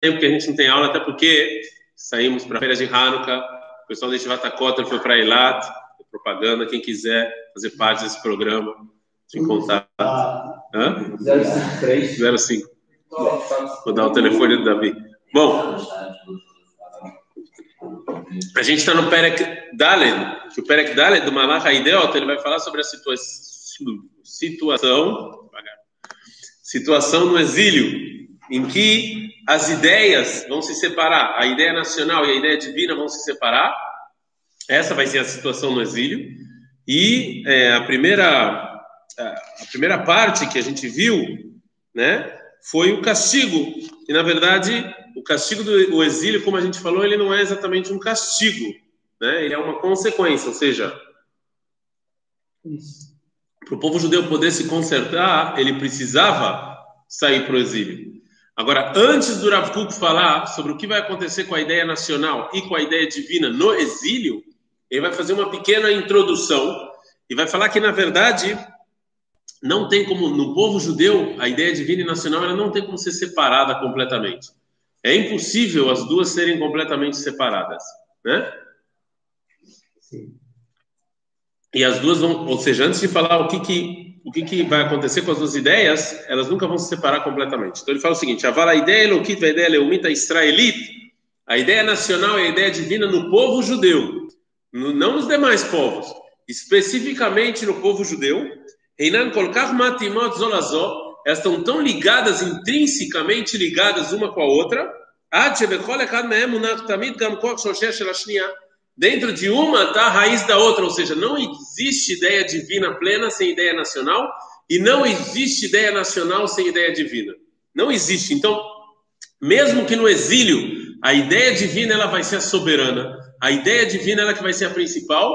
tempo que a gente não tem aula, até porque saímos para a feira de Hanukkah, o pessoal da Estivata Kota foi para Eilat, propaganda, quem quiser fazer parte desse programa, de contato. Hã? 053. 05. Vou dar o telefone do Davi. Bom, a gente está no Perek Daled, que o Perek Daled do Malach Haideot, ele vai falar sobre a situa situação, situação no exílio, em que as ideias vão se separar, a ideia nacional e a ideia divina vão se separar. Essa vai ser a situação no exílio. E é, a primeira a primeira parte que a gente viu, né, foi o castigo. E na verdade, o castigo do exílio, como a gente falou, ele não é exatamente um castigo, né? Ele é uma consequência, ou seja, para o povo judeu poder se consertar, ele precisava sair para o exílio. Agora, antes do Rav Kuk falar sobre o que vai acontecer com a ideia nacional e com a ideia divina no exílio, ele vai fazer uma pequena introdução e vai falar que, na verdade, não tem como, no povo judeu, a ideia divina e nacional ela não tem como ser separada completamente. É impossível as duas serem completamente separadas, né? Sim. E as duas vão, ou seja, antes de falar o que que o que, que vai acontecer com as duas ideias, elas nunca vão se separar completamente. Então ele fala o seguinte: a ideia elokit, a ideia leumita israelita, a ideia nacional e a ideia divina no povo judeu, no, não nos demais povos, especificamente no povo judeu. Reinan kolkach matimot elas estão tão ligadas, intrinsecamente ligadas uma com a outra, Dentro de uma está a raiz da outra, ou seja, não existe ideia divina plena sem ideia nacional e não existe ideia nacional sem ideia divina. Não existe. Então, mesmo que no exílio a ideia divina ela vai ser a soberana, a ideia divina ela que vai ser a principal,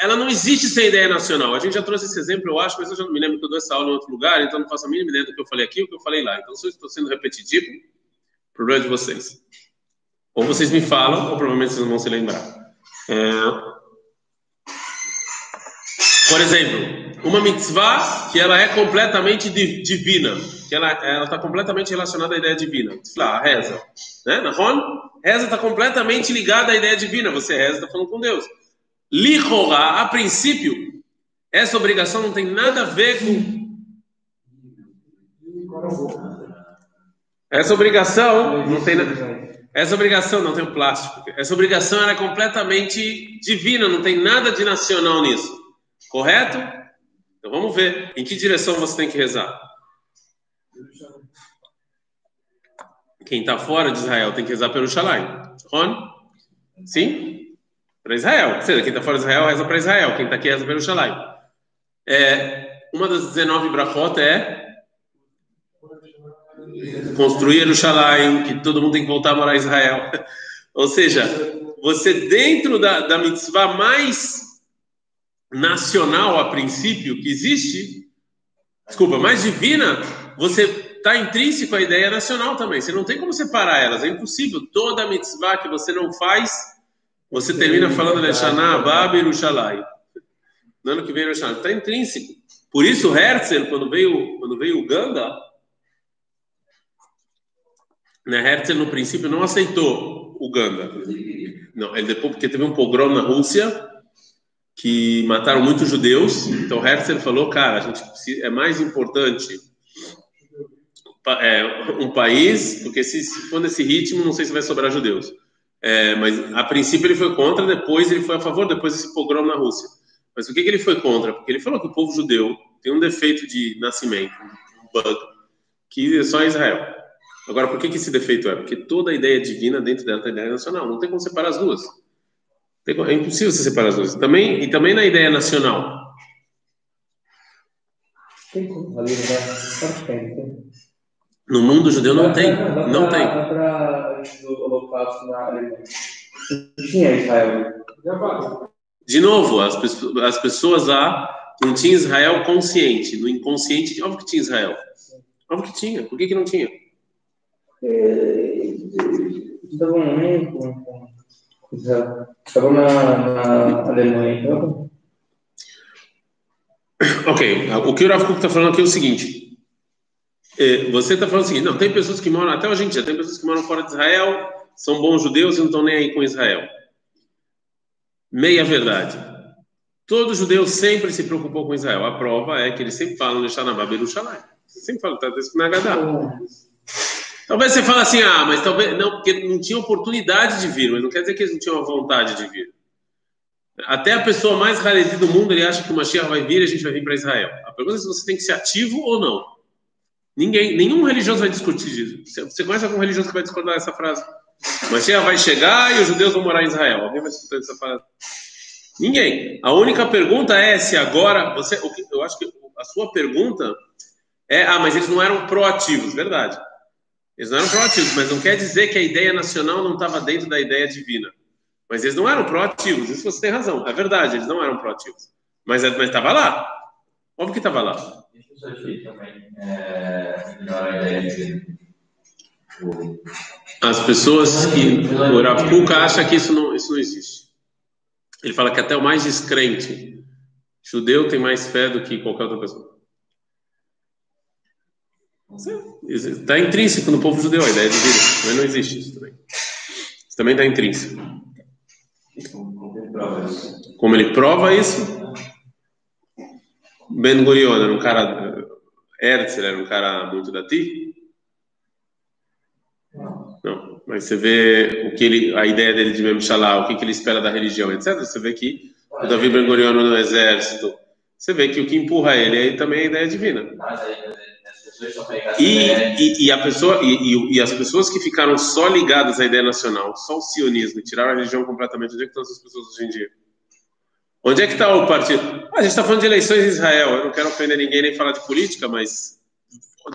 ela não existe sem ideia nacional. A gente já trouxe esse exemplo, eu acho, mas eu já não me lembro que eu dou essa aula em outro lugar, então não faço a mínima ideia do que eu falei aqui ou que eu falei lá. Então, se eu estou sendo repetitivo, problema de vocês. Ou vocês me falam, ou provavelmente vocês não vão se lembrar. É... Por exemplo, uma mitzvah que ela é completamente divina, que ela está completamente relacionada à ideia divina. Lá, reza. Né? Nahon? Reza está completamente ligada à ideia divina. Você reza, está falando com Deus. Lihorá, a princípio, essa obrigação não tem nada a ver com. Essa obrigação não tem nada. Essa obrigação não tem o plástico. Essa obrigação era é completamente divina, não tem nada de nacional nisso. Correto? Então vamos ver em que direção você tem que rezar. Quem está fora de Israel tem que rezar pelo Shalai. Ron? Sim? Para Israel. Seja, quem está fora de Israel reza para Israel. Quem está aqui reza pelo Shalai. É, uma das 19 brachot é construir Jerusalém, que todo mundo tem que voltar a morar em Israel. Ou seja, você dentro da, da mitzvah mais nacional a princípio que existe, desculpa, mais divina, você está intrínseco à ideia nacional também. Você não tem como separar elas, é impossível. Toda mitzvah que você não faz, você termina falando Leshaná, Bab Yerushalayim. No ano que vem. Está intrínseco. Por isso, Herzl, quando veio, quando veio Uganda, né, Herzl, no princípio, não aceitou Uganda. Não, ele depois, porque teve um pogrom na Rússia que mataram muitos judeus. Então Herzl falou, cara, a gente precisa, é mais importante é, um país, porque se, se, for nesse ritmo, não sei se vai sobrar judeus. É, mas a princípio ele foi contra, depois ele foi a favor, depois desse pogrom na Rússia. Mas por que, que ele foi contra? Porque ele falou que o povo judeu tem um defeito de nascimento, um bug, que é só Israel. Agora, por que, que esse defeito é? Porque toda a ideia divina dentro dela tem ideia nacional. Não tem como separar as duas. É impossível você separar as duas. Também, e também na ideia nacional. Tem como. No mundo judeu não tem. Não tem. De novo, as pessoas, as pessoas lá não tinham Israel consciente. No inconsciente, óbvio que tinha Israel. Óbvio que tinha. Por que, que não tinha? Estavam com, estavam na, na Alemanha, então. Ok, o que o Kuk está falando aqui é o seguinte: É, você está falando o seguinte, não, tem pessoas que moram, até hoje em dia, tem pessoas que moram fora de Israel, são bons judeus e não estão nem aí com Israel. Meia verdade. Todo judeu sempre se preocupou com Israel. A prova é que eles sempre falam de Shanabá Berushalai. Sempre falam, está escrito na Gadá. Talvez você fale assim, ah, mas talvez, não, porque não tinha oportunidade de vir, mas não quer dizer que eles não tinham a vontade de vir. Até a pessoa mais rarezida do mundo, ele acha que o Mashiach vai vir e a gente vai vir para Israel. A pergunta é se você tem que ser ativo ou não. Ninguém, nenhum religioso vai discutir isso. Você conhece algum religioso que vai discordar dessa frase? O Mashiach vai chegar e os judeus vão morar em Israel. Alguém vai discutir essa frase? Ninguém. A única pergunta é se agora você, eu acho que a sua pergunta é, ah, mas eles não eram proativos, verdade? Eles não eram proativos, mas não quer dizer que a ideia nacional não estava dentro da ideia divina. Mas eles não eram proativos, isso você tem razão. É verdade, eles não eram proativos. Mas estava lá. Óbvio que estava lá. Isso aqui também é, As pessoas que. O Rav Kuka acha que isso não, isso não existe. Ele fala que até o mais descrente judeu tem mais fé do que qualquer outra pessoa. Está intrínseco no povo judeu a ideia de vida, mas não existe isso também. Isso também está intrínseco. Como ele prova isso? Ben Gurion era um cara. Herzl era um cara muito dati? Não. Mas você vê o que ele, a ideia dele de Memshalá, o que, que ele espera da religião, etc. Você vê que o Davi Ben Gurion no exército, você vê que o que empurra ele aí também é a ideia divina. E, e, e, a pessoa e, e, as pessoas que ficaram só ligadas à ideia nacional, só o sionismo, tiraram a religião completamente, onde é que estão essas pessoas hoje em dia? Onde é que está o partido? Ah, a gente está falando de eleições em Israel. Eu não quero ofender ninguém nem falar de política, mas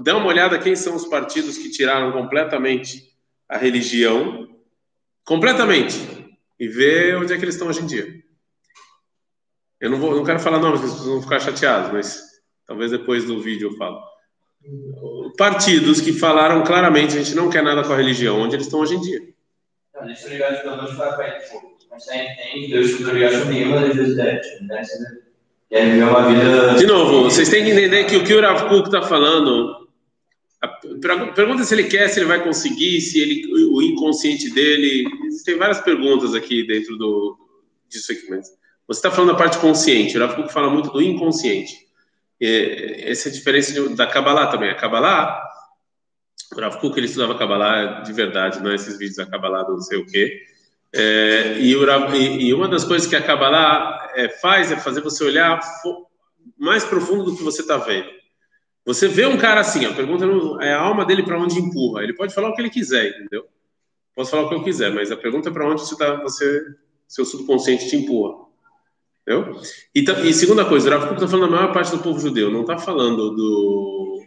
dá uma olhada quem são os partidos que tiraram completamente a religião, completamente, e vê onde é que eles estão hoje em dia. Eu não vou, não quero falar nomes, vocês vão ficar chateados, mas talvez depois do vídeo eu falo partidos que falaram claramente a gente não quer nada com a religião, onde eles estão hoje em dia. De novo, vocês têm que entender que o que o Rav Kuk está falando, pergunta se ele quer, se ele vai conseguir, se ele, o inconsciente dele, tem várias perguntas aqui dentro do, disso aqui, mas você está falando da parte consciente, o Rav Kuk fala muito do inconsciente. Essa é a diferença da Kabbalah também. A Kabbalah, o Rav Kuk, ele estudava Kabbalah de verdade, não esses vídeos da Kabbalah do não sei o quê. É, e, o, e, uma das coisas que a Kabbalah é, faz é fazer você olhar mais profundo do que você está vendo. Você vê um cara assim, a pergunta é a alma dele para onde empurra. Ele pode falar o que ele quiser, entendeu? Posso falar o que eu quiser, mas a pergunta é para onde você, tá, você seu subconsciente te empurra. Entendeu? E, e segunda coisa, o Rav está falando da maior parte do povo judeu, não está falando do,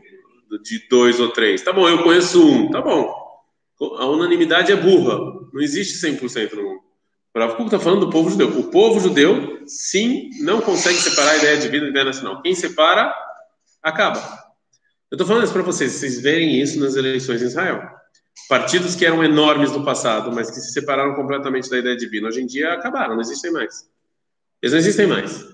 de dois ou três. Tá bom, eu conheço um, tá bom. A unanimidade é burra, não existe 100% no mundo. O Rav está falando do povo judeu. O povo judeu, sim, não consegue separar a ideia de vida da ideia nacional. Quem separa, acaba. Eu estou falando isso para vocês, vocês verem isso nas eleições em Israel. Partidos que eram enormes no passado, mas que se separaram completamente da ideia divina, hoje em dia acabaram, não existem mais. Eles não existem mais.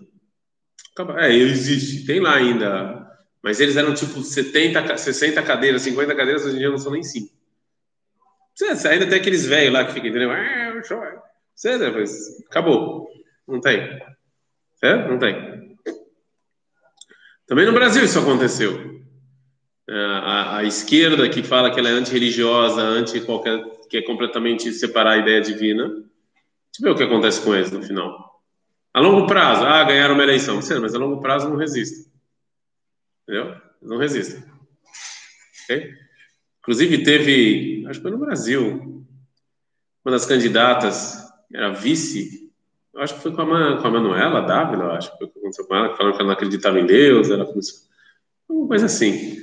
É, existe, tem lá ainda. Mas eles eram tipo 70, 60 cadeiras, 50 cadeiras, hoje em dia não são nem 5. Você ainda tem aqueles velhos lá que ficam, entendeu? Você, depois, acabou. Não tem. É? Não tem. Também no Brasil isso aconteceu. É, a, a, esquerda que fala que ela é antirreligiosa, anti qualquer, que é completamente separar a ideia divina. Deixa eu ver o que acontece com eles no final. A longo prazo, ah, ganharam uma eleição. Sim, mas a longo prazo não resistem. Entendeu? Não resistem. Okay? Inclusive, teve, acho que foi no Brasil, uma das candidatas, era vice, acho que foi com a, com a Manuela Dávila, acho que foi que aconteceu com ela, que falaram que ela não acreditava em Deus, ela começou. Uma coisa assim.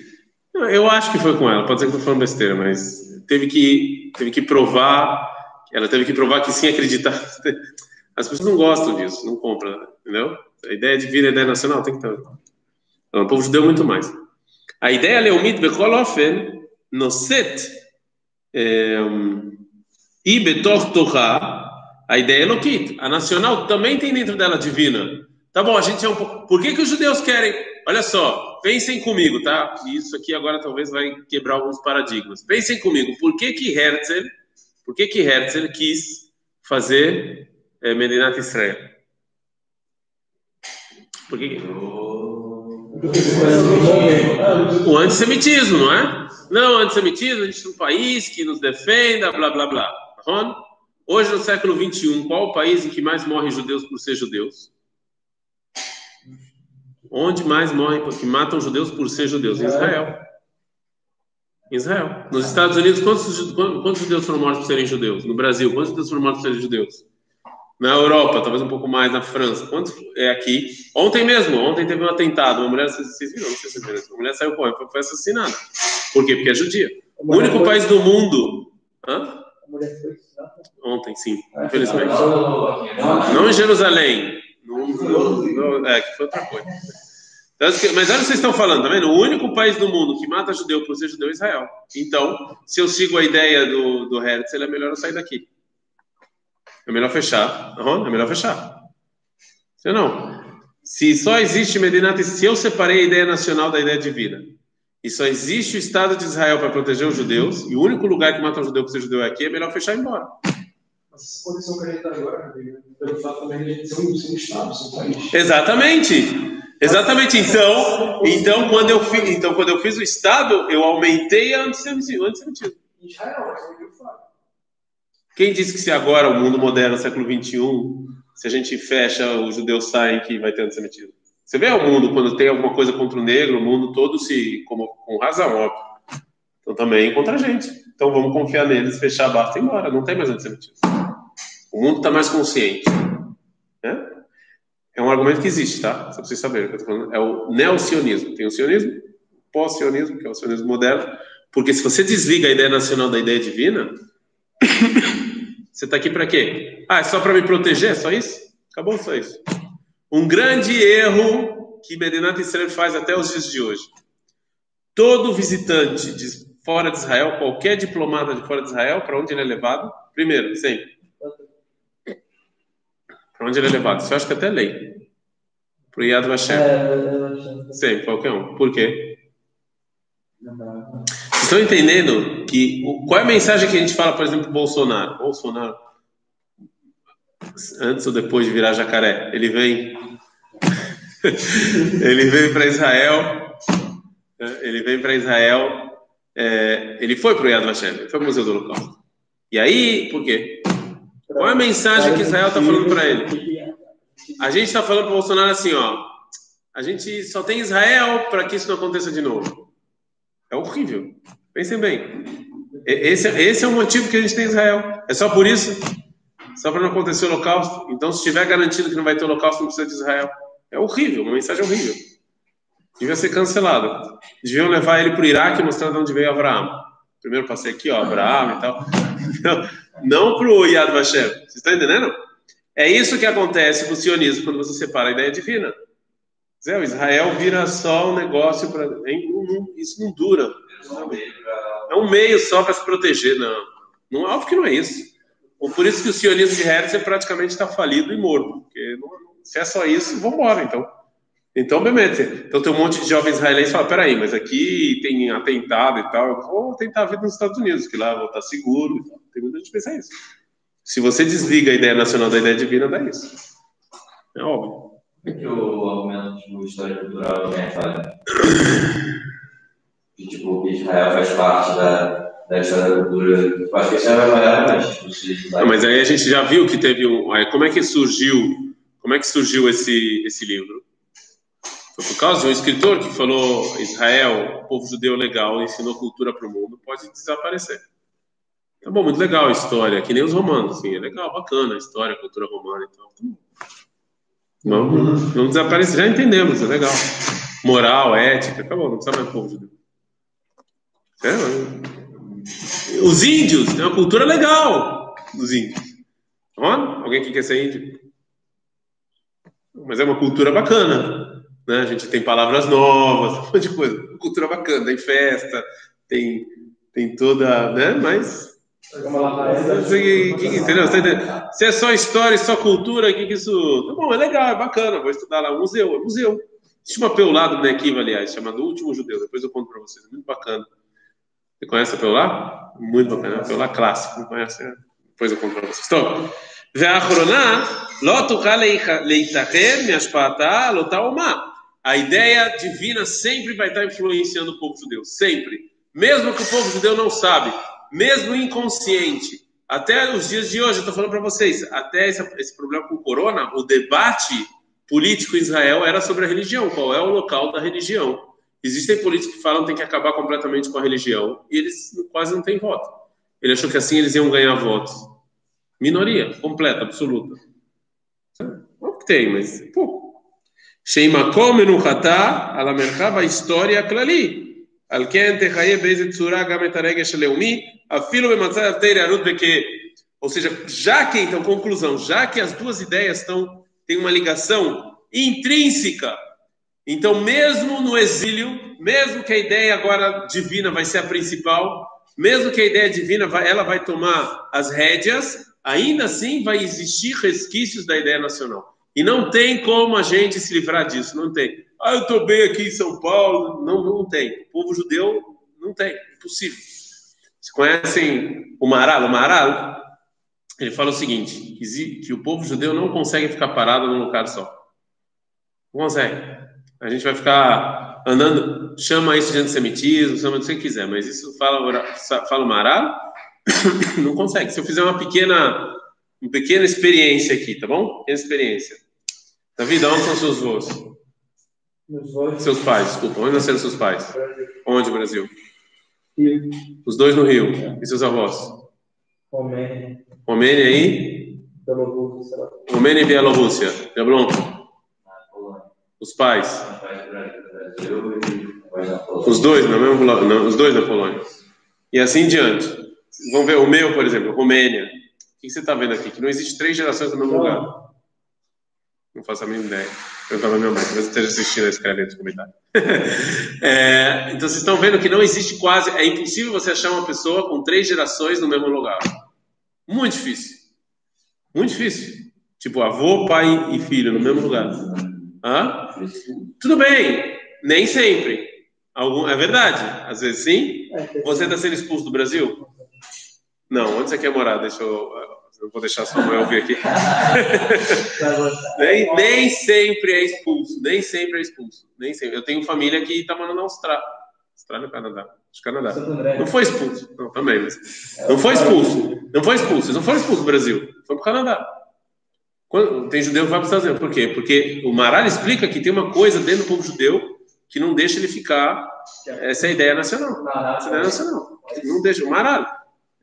Eu acho que foi com ela, pode ser que eu estou falando besteira, mas teve que, teve que provar, ela teve que provar que sim acreditava. As pessoas não gostam disso, não compram, entendeu? A ideia de vida, a ideia nacional tem que estar. Então, o povo judeu muito mais. A ideia leumit bechol ofen noset e betor torá, a ideia é loquit. A nacional também tem dentro dela divina. Tá bom, a gente é um pouco. Por que, que os judeus querem? Olha só, pensem comigo, tá? Isso aqui agora talvez vai quebrar alguns paradigmas. Pensem comigo, por que que Herzl, por que que Herzl quis fazer é, Medinat Israel? Por que? O antissemitismo, não é? Não, antissemitismo, a gente tem um país que nos defenda, blá blá blá. Hoje, no século 21, qual o país em que mais morrem judeus por ser judeus? Onde mais morrem, que matam judeus por ser judeus? Em Israel. Israel. Nos Estados Unidos, quantos, quantos judeus foram mortos por serem judeus? No Brasil, quantos judeus foram mortos por serem judeus? Na Europa, talvez um pouco mais, na França. Quantos é aqui? Ontem mesmo, ontem teve um atentado. Uma mulher, vocês viram? Não sei se vocês viram. Uma mulher saiu, foi, foi assassinada. Por quê? Porque é judia. O único país do mundo. Hã? Ontem, sim, infelizmente. Não em Jerusalém. Não, não, é, que foi outra coisa. Então, mas olha o que vocês estão falando, tá vendo? O único país do mundo que mata judeu por ser judeu é Israel. Então, se eu sigo a ideia do, do Herzl, é melhor eu sair daqui. É melhor fechar. Uhum, é melhor fechar. Se não, se só existe Medinat, se eu separei a ideia nacional da ideia divina, e só existe o Estado de Israel para proteger os judeus, e o único lugar que mata um judeu por ser judeu é aqui, é melhor fechar e ir embora. Essa que a gente está agora, pelo fato também de a gente ser um, ser um Estado, ser um país. Exatamente. Exatamente. Então, então, quando eu fiz, então, quando eu fiz o Estado, eu aumentei a antissemitismo. Israel, Quem disse que se agora, o mundo moderno, século XXI, se a gente fecha, os judeus saem, que vai ter antissemitismo? Você vê o mundo, quando tem alguma coisa contra o negro, o mundo todo se, como, com razão, óbvio. Então também contra a gente. Então vamos confiar neles, fechar a barra e ir embora. Não tem mais antissemitismo. O mundo está mais consciente. Né? É um argumento que existe, tá? Só para vocês saberem. É o neocionismo. Tem o sionismo, pós-sionismo, que é o sionismo moderno. Porque se você desliga a ideia nacional da ideia divina, você está aqui para quê? Ah, é só para me proteger? É só isso? Acabou só isso. Um grande erro que Medinat Israel faz até os dias de hoje. Todo visitante de fora de Israel, qualquer diplomata de fora de Israel, para onde ele é levado? Primeiro, sempre. Para onde ele é levado? Você acha que até lei. Para o Yad Vashem. É, sempre, qualquer um. Por quê? Estão entendendo que qual é a mensagem que a gente fala, por exemplo, Bolsonaro? Bolsonaro, antes ou depois de virar jacaré, ele vem, ele vem para Israel, ele vem para Israel, é, ele foi para o Yad Vashem, ele foi para o Museu do Holocausto. E aí, por quê? Qual é a mensagem que Israel está falando para ele? A gente está falando para Bolsonaro assim, ó, a gente só tem Israel para que isso não aconteça de novo. É horrível. Pensem bem. Esse, esse é o motivo que a gente tem Israel. É só por isso? Só para não acontecer o holocausto? Então, se estiver garantido que não vai ter holocausto, não precisa de Israel. É horrível, uma mensagem horrível. Devia ser cancelado. Deviam levar ele para o Iraque mostrando onde veio Abraão. Primeiro passei aqui, ó, Abraão e tal. Não, não para o Yad Vashem. Vocês estão entendendo? É isso que acontece com o sionismo quando você separa a ideia divina. Zé, Israel vira só um negócio para. Isso não dura. É um meio só para se proteger. Não. não. Óbvio que não é isso. Por isso que o sionismo de Herzl praticamente está falido e morto. Porque não, se é só isso, vamos embora então. Então, obviamente, então tem um monte de jovens israelenses que falam, peraí, mas aqui tem atentado e tal, eu vou tentar a vida nos Estados Unidos, que lá vou estar seguro. Tem muita gente que pensa isso. Se você desliga a ideia nacional da ideia divina, dá isso. É óbvio. É que o argumento tipo, história cultural também falha? Que, tipo, Israel faz parte da, história da cultura. Eu acho que isso é maior, mas tipo, mas aí a gente já viu que teve um. Como é que surgiu? Como é que surgiu esse, esse livro? Foi por causa de um escritor que falou: Israel, povo judeu legal, ensinou cultura para o mundo, pode desaparecer. Tá bom, muito legal a história, que nem os romanos, assim, é legal, bacana a história, a cultura romana e tal. Não, não desaparecer, já entendemos, é legal. Moral, ética, acabou, não precisa mais povo judeu. É, os índios, tem uma cultura legal dos índios. Alguém que quer ser índio? Mas é uma cultura bacana. Né? A gente tem palavras novas, um monte de coisa. Cultura bacana, tem festa, tem, tem toda. Né? Mas que, que, entendeu? Se é só história, só cultura, que, que isso. Tá bom, é legal, é bacana, vou estudar lá. Museu, é museu. Existe uma peulá do Nekiva, aliás, chamada O Último Judeu, depois eu conto para vocês, é muito bacana. Você conhece a peulá? Muito bacana, é uma peulá clássica, não conhece? Né? Depois eu conto para vocês. Então, Ve'achrona, lo tuchá leitacher, miashpatá. A ideia divina sempre vai estar influenciando o povo judeu, sempre. Mesmo que o povo judeu não sabe mesmo inconsciente, até os dias de hoje, eu estou falando para vocês, até esse, esse, problema com o corona, o debate político em Israel era sobre a religião, qual é o local da religião. Existem políticos que falam que tem que acabar completamente com a religião e eles quase não têm voto. Ele achou que assim eles iam ganhar votos. Minoria, completa, absoluta. O que tem, mas pouco. Sheimakom Enuchatá, a história, é Clali. על כן תחיה באיזה צורה גם את הרגש הלאומי, אפילו במצב תיירות וכאב. Ou seja, já que, então, conclusão, já que as duas ideias estão, têm uma ligação intrínseca, então, mesmo no exílio, mesmo que a ideia agora divina vai ser a principal, mesmo que a ideia divina vai, ela vai tomar as rédeas, ainda assim vai existir resquícios da ideia nacional. E não tem como a gente se livrar disso, não tem. Ah, eu estou bem aqui em São Paulo. Não, não tem. O povo judeu não tem, impossível. Vocês conhecem o Maral? O Maral, ele fala o seguinte, que, o povo judeu não consegue ficar parado num lugar só. Não consegue. A gente vai ficar andando, chama isso de antissemitismo, chama do que quiser, mas isso fala, fala o Maral, não consegue. Se eu fizer uma pequena, uma pequena experiência aqui, tá bom? Pequena experiência. Davi, onde são seus avós? Seus pais, desculpa. Onde nasceram seus pais? Onde, Brasil? Rio, Os dois no Rio. E seus avós? Romênia, Romênia e? Bielorrússia. Romênia e Bielorrússia. Polônia. os pais. Os dois na mesma, os dois na Polônia. E assim em diante. Vamos ver o meu, por exemplo, Romênia. O que você está vendo aqui? Que não existe três gerações no mesmo lugar. Não faço a mínima ideia. Eu estava minha mãe, talvez esteja assistindo, escreve aí nos comentários. É, então vocês estão vendo que não existe quase, é impossível você achar uma pessoa com três gerações no mesmo lugar. Muito difícil. Muito difícil. Tipo, avô, pai e filho no mesmo lugar. Hã? Tudo bem, nem sempre. Algum, é verdade, às vezes sim. É, tem- Você está sendo expulso do Brasil? Não, onde você quer morar? Deixa eu. Eu vou deixar sua mãe ouvir aqui. Nem, nem sempre é expulso, nem sempre é expulso. Nem sempre. Eu tenho família que está morando na Austrália. Austrália ou Canadá? Acho que Canadá. Não foi expulso. Não, também, mas. Não foi expulso. Não foi expulso. Eles não foram expulsos do Brasil. Foi para o Canadá. Quando- tem judeu que vai para os Estados Unidos. Por quê? Porque o Maral explica que tem uma coisa dentro do povo judeu que não deixa ele ficar. Essa é a ideia nacional. Essa é a ideia nacional. Não deixa. O Maral.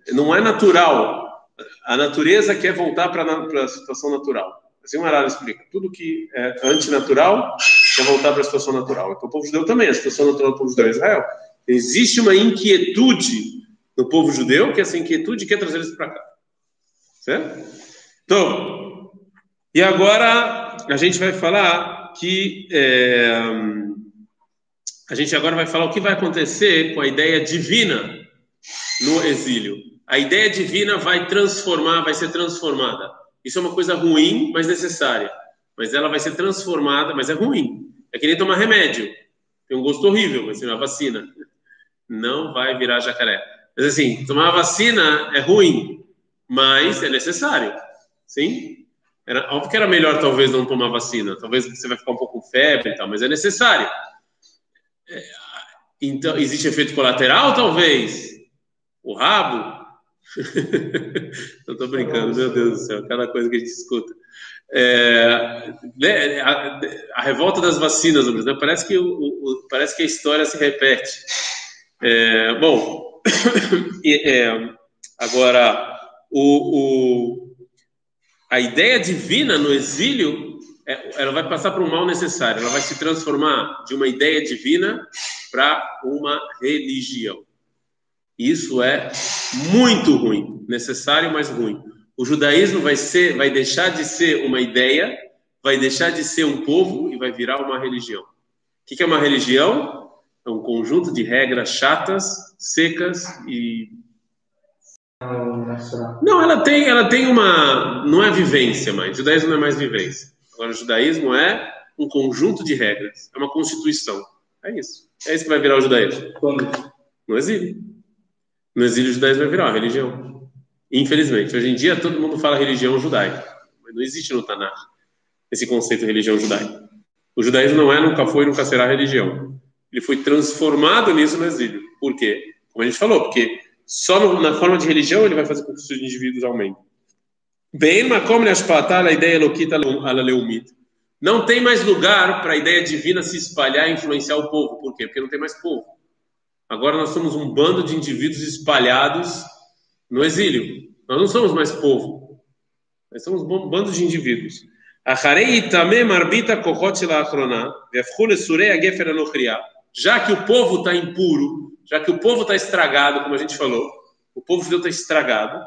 Não é natural. A natureza quer voltar para a situação natural. Assim o Maral explica. Tudo que é antinatural quer voltar para a situação natural. Então o povo judeu também. A situação natural do povo judeu é Israel. Existe uma inquietude no povo judeu que essa inquietude quer trazer eles para cá. Certo? Então, e agora a gente vai falar que é, a gente agora vai falar o que vai acontecer com a ideia divina no exílio. A ideia divina vai transformar, vai ser transformada. Isso é uma coisa ruim, mas necessária. Mas ela vai ser transformada, mas é ruim. É que nem tomar remédio. Tem um gosto horrível, mas uma vacina não vai virar jacaré. Mas assim, tomar a vacina é ruim, mas é necessário. Sim? Era, óbvio que era melhor talvez não tomar vacina. Talvez você vai ficar um pouco com febre e tal, mas é necessário. É, então, existe efeito colateral, talvez? O rabo? Eu tô brincando, meu Deus do céu, cada coisa que a gente escuta. É, né, a, a, revolta das vacinas, né? parece, que o, o, parece que a história se repete. É, bom, é, agora, o, o, a ideia divina no exílio, ela vai passar por um mal necessário, ela vai se transformar de uma ideia divina para uma religião. Isso é muito ruim, necessário, mas ruim. O judaísmo vai ser, vai deixar de ser uma ideia, vai deixar de ser um povo e vai virar uma religião. O que é uma religião? É um conjunto de regras chatas, secas e. Não, ela tem, ela tem uma. Não é vivência mais. O judaísmo não é mais vivência. Agora, o judaísmo é um conjunto de regras. É uma constituição. É isso. É isso que vai virar o judaísmo. Quando? No exílio. No exílio, o judaísmo vai virar uma religião. Infelizmente. Hoje em dia, todo mundo fala religião judaica. Mas não existe no Tanakh esse conceito de religião judaica. O judaísmo não é, nunca foi nunca será religião. Ele foi transformado nisso no exílio. Por quê? Como a gente falou, porque só no, na forma de religião ele vai fazer com que os indivíduos aumentem. Bem, makom a ideia loquita ala leumit. Não tem mais lugar para a ideia divina se espalhar e influenciar o povo. Por quê? Porque não tem mais povo. Agora nós somos um bando de indivíduos espalhados no exílio. Nós não somos mais povo. Nós somos um bando de indivíduos. Já que o povo está impuro, já que o povo está estragado, como a gente falou, o povo judeu está estragado.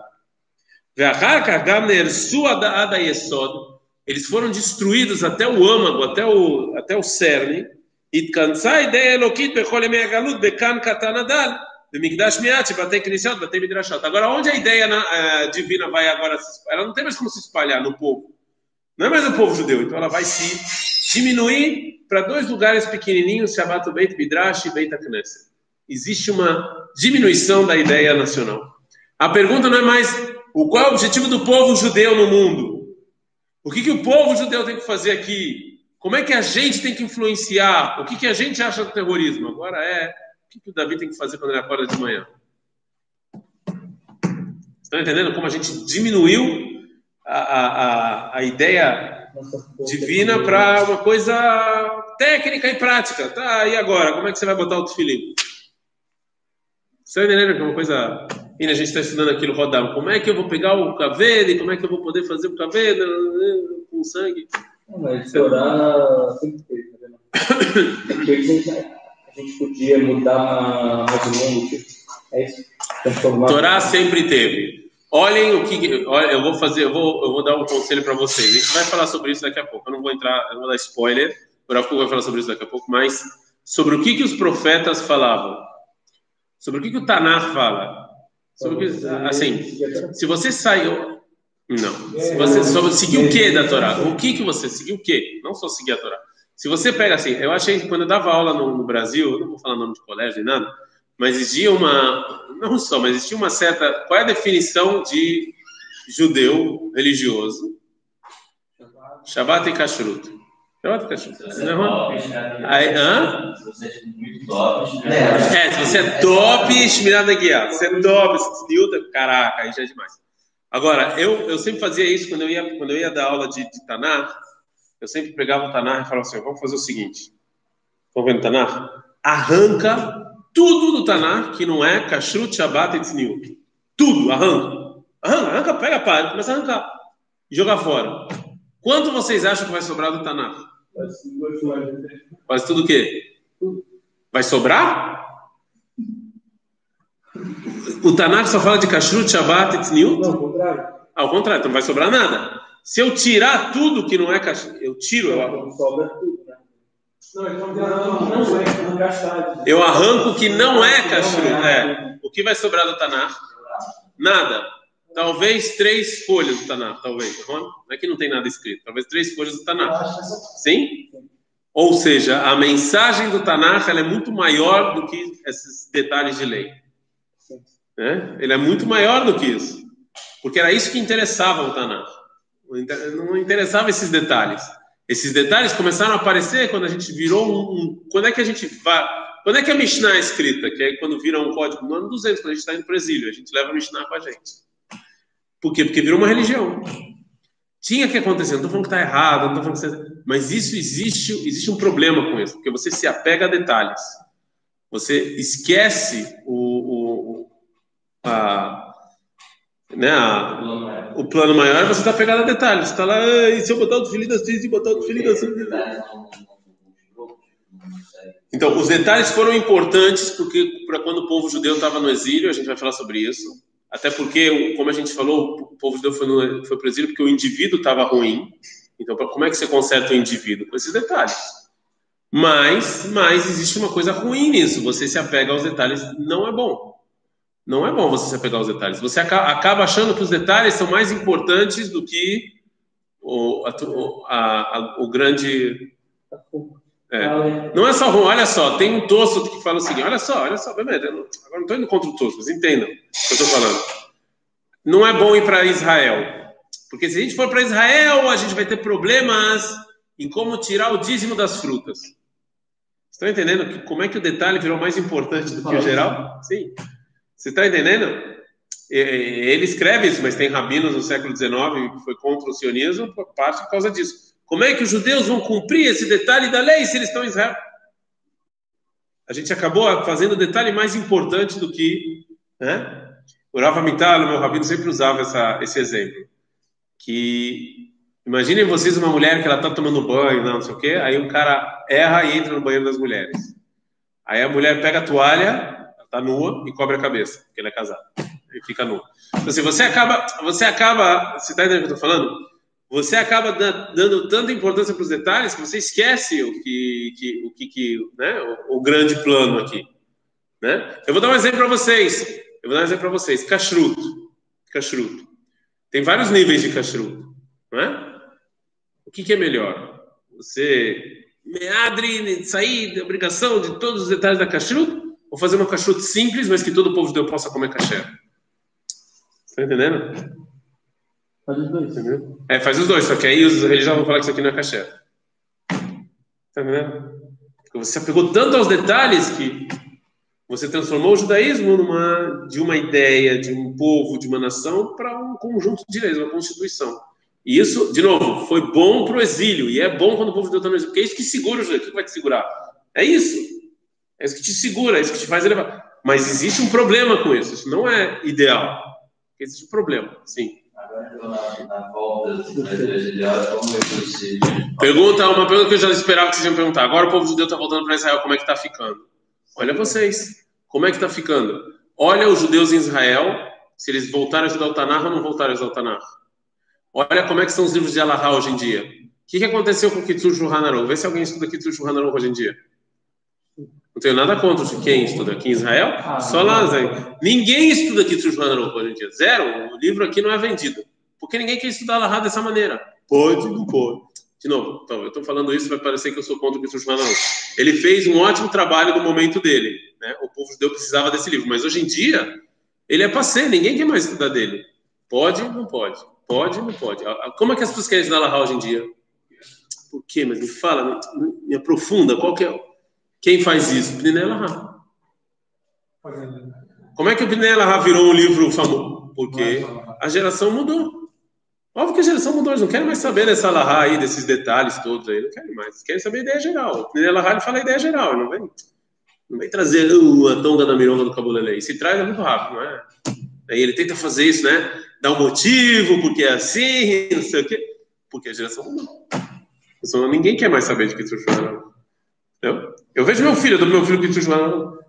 Eles foram destruídos até o âmago, até o, até o cerne. התכנסה ideia אלוקית בכל ימי הגלות בכאן קטן הדל, במקדש מיד שבתי כנסיות, בתי מדרשות. Agora, onde a ideia uh, divina vai agora se espalhar? Ela não tem mais como se espalhar no povo. Não é mais o povo judeu, então ela vai se diminuir para dois lugares pequenininhos, Shabbat Beit Midrash e Beit Knesset. Existe uma diminuição da ideia nacional. A pergunta não é mais o qual é o objetivo do povo judeu no mundo. O que, que o povo judeu tem que fazer aqui? Como é que a gente tem que influenciar? O que, que a gente acha do terrorismo? Agora é o que, que o Davi tem que fazer quando ele acorda de manhã. Estão entendendo como a gente diminuiu a, a, a ideia divina para uma coisa técnica e prática? Tá, e agora? Como é que você vai botar o tefilim? Estão entendendo que é uma coisa. E a gente está estudando aquilo rodando. Como é que eu vou pegar o cabelo? Como é que eu vou poder fazer o cabelo com sangue? Não, mas chorar sempre? Porque a gente, podia mudar mais o mundo, tipo, é isso. Transformar. Torá sempre teve. Olhem o que. Olha, eu vou fazer, eu vou, eu vou dar um conselho para vocês. A gente vai falar sobre isso daqui a pouco. Eu não vou entrar, eu não vou dar spoiler. O Rafa vai falar sobre isso daqui a pouco, mas sobre o que, que os profetas falavam. Sobre o que, que o Tanakh fala. Sobre o que, assim, se você saiu. Não. Se você só seguir o que da Torá? O que que você seguiu o que? Não só seguir a Torá. Se você pega assim, eu achei que quando eu dava aula no, no Brasil, eu não vou falar nome de colégio nem nada, mas existia uma, não só, mas existia uma certa, qual é a definição de judeu religioso? Shabbat e Kashrut. Shabbat e Kashrut. É? Aí, hã? É, se você é top, Shmirada Guiá. Se é top, caraca, aí já é demais. Agora, eu, eu sempre fazia isso quando eu ia, quando eu ia dar aula de, de Tanar, eu sempre pegava o Tanar e falava assim, vamos fazer o seguinte, estão vendo o Tanar? Arranca tudo do Tanar que não é Kashrut, Shabbat e Tzniut. Tudo, arranca. Arranca, arranca, pega a palha, começa a arrancar. E jogar fora. Quanto vocês acham que vai sobrar do Tanar? Quase tudo o quê? Vai sobrar? O Tanakh só fala de Kashrut, Shabbat e Tzniut? Não, ao contrário. Ao contrário, então não vai sobrar nada. Se eu tirar tudo que não é Kashrut, eu tiro, eu arranco. Sobra tudo, né? Não, então é. Eu arranco o que não é Kashrut. É. O que vai sobrar do Tanakh? Nada. Talvez três folhas do Tanakh, talvez. Não é que não tem nada escrito. Talvez três folhas do Tanakh. Sim? Ou seja, a mensagem do Tanakh ela é muito maior do que esses detalhes de lei. Né? Ele é muito maior do que isso. Porque era isso que interessava o Tanakh. Não interessava esses detalhes. Esses detalhes começaram a aparecer quando a gente virou um. um quando é que a gente vai. Quando é que a Mishnah é escrita? Que é quando vira um código no ano 200, quando a gente está indo para o exílio. A gente leva a Mishnah com a gente. Por quê? Porque virou uma religião. Tinha que acontecer, não estou falando que está errado, não falando que mas isso existe, existe um problema com isso, porque você se apega a detalhes. Você esquece o, o, a, né, a, o plano maior, você está pegado a detalhes. Você está lá, e se eu botar o filho assim, se botar o filho assim. Então, os detalhes foram importantes porque para quando o povo judeu estava no exílio, a gente vai falar sobre isso. Até porque, como a gente falou, o povo judeu foi, foi para o exílio porque o indivíduo estava ruim. Então, como é que você conserta o indivíduo? Com esses detalhes. Mas, mas existe uma coisa ruim nisso. Você se apega aos detalhes, não é bom. Não é bom você se apegar aos detalhes. Você acaba achando que os detalhes são mais importantes do que o, a, a, a, o grande. É. Não é só ruim, olha só, tem um tosso que fala o seguinte: olha só, olha só, agora não estou indo contra o tosso, mas entendam o que eu estou falando. Não é bom ir para Israel, porque se a gente for para Israel, a gente vai ter problemas em como tirar o dízimo das frutas. Estão entendendo como é que o detalhe virou mais importante do que o geral? Sim. Você está entendendo? Ele escreve isso, mas tem rabinos no século XIX que foi contra o sionismo, parte por causa disso. Como é que os judeus vão cumprir esse detalhe da lei se eles estão em Israel? A gente acabou fazendo o detalhe mais importante do que. Né? O Rav Amital, meu rabino, sempre usava essa, esse exemplo. Que imaginem vocês uma mulher que ela está tomando banho, não sei o quê, aí um cara erra e entra no banheiro das mulheres. Aí a mulher pega a toalha, está nua e cobre a cabeça, porque ela é casada e fica nu. Então, assim, você acaba, você acaba, você está entendendo o que eu estou falando? Você acaba dando tanta importância para os detalhes que você esquece o que, que o que, que né, o, o, grande plano aqui, né? Eu vou dar um exemplo para vocês. Eu vou dar um exemplo para vocês. Kashrut, kashrut. Tem vários níveis de kashrut, é? O que, que é melhor? Você meadre, sair da obrigação de todos os detalhes da kashrut ou fazer uma kashrut simples, mas que todo o povo de Deus possa comer kasher? Tá entendendo? Faz os dois. Entendeu? É, faz os dois, só que aí os religiosos vão falar que isso aqui não é caché. Tá entendendo? Porque você apegou tanto aos detalhes que você transformou o judaísmo numa, de uma ideia, de um povo, de uma nação, para um conjunto de leis, uma constituição. E isso, de novo, foi bom para o exílio. E é bom quando o povo de Deus está no exílio, porque é isso que segura o judeu. O que vai te segurar? É isso. É isso que te segura, é isso que te faz elevar. Mas existe um problema com isso. Isso não é ideal. Existe um problema, sim. Pergunta, uma pergunta que eu já esperava que vocês iam perguntar. Agora o povo judeu está voltando para Israel, como é que está ficando? Olha vocês, como é que está ficando? Olha os judeus em Israel, se eles voltarem a estudar o Tanakh ou não voltarem a estudar o Tanakh. Olha como é que são os livros de Allahá hoje em dia. O que, que aconteceu com o Kitzur Shulchan Vê se alguém estuda Kitzur Shulchan hoje em dia. Não tenho nada contra quem estuda aqui em Israel. Ah, só lá, Zé. Ninguém estuda aqui Tzushman hoje em dia. Zero. O livro aqui não é vendido. Porque ninguém quer estudar Lahá dessa maneira. Pode, não pode. De novo, então, eu estou falando isso, vai parecer que eu sou contra o Tzushman Ele fez um ótimo trabalho no momento dele. Né? O povo judeu precisava desse livro. Mas hoje em dia, ele é passé. Ninguém quer mais estudar dele. Pode, não pode. Pode, não pode. Como é que as pessoas querem estudar Lahá hoje em dia? Por quê? Mas me fala, me, me aprofunda. Qual que é quem faz isso? Pnela Ra. Como é que o Pnela Ra virou um livro famoso? Porque a geração mudou. Óbvio que a geração mudou, eles não querem mais saber dessa Lahá aí, desses detalhes todos aí, não querem mais. Eles querem saber a ideia geral. O Pnela Ra fala a ideia geral, não vem, não vem trazer uh, a tonga da mironga do cabulelê. Se traz é muito rápido, não é? Aí ele tenta fazer isso, né? Dar um motivo, porque é assim, não sei o quê. Porque a geração mudou. Ninguém quer mais saber de que Entendeu? Eu vejo meu filho, do meu filho que tu João.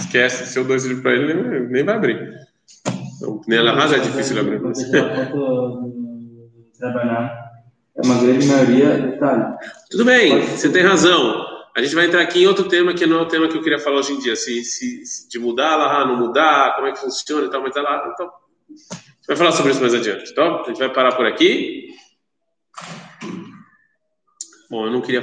Esquece, se eu dou esse livro para ele, nem, nem vai abrir. Então, nem ela rasa é difícil abrir. trabalhar, é uma grande maioria detalhe. Tudo bem, você tem razão. A gente vai entrar aqui em outro tema que não é o tema que eu queria falar hoje em dia, se, se, se de mudar lá, não mudar, como é que funciona e tal, mas tá lá. Então, a gente vai falar sobre isso mais adiante. Então, a gente vai parar por aqui. Bom, eu não queria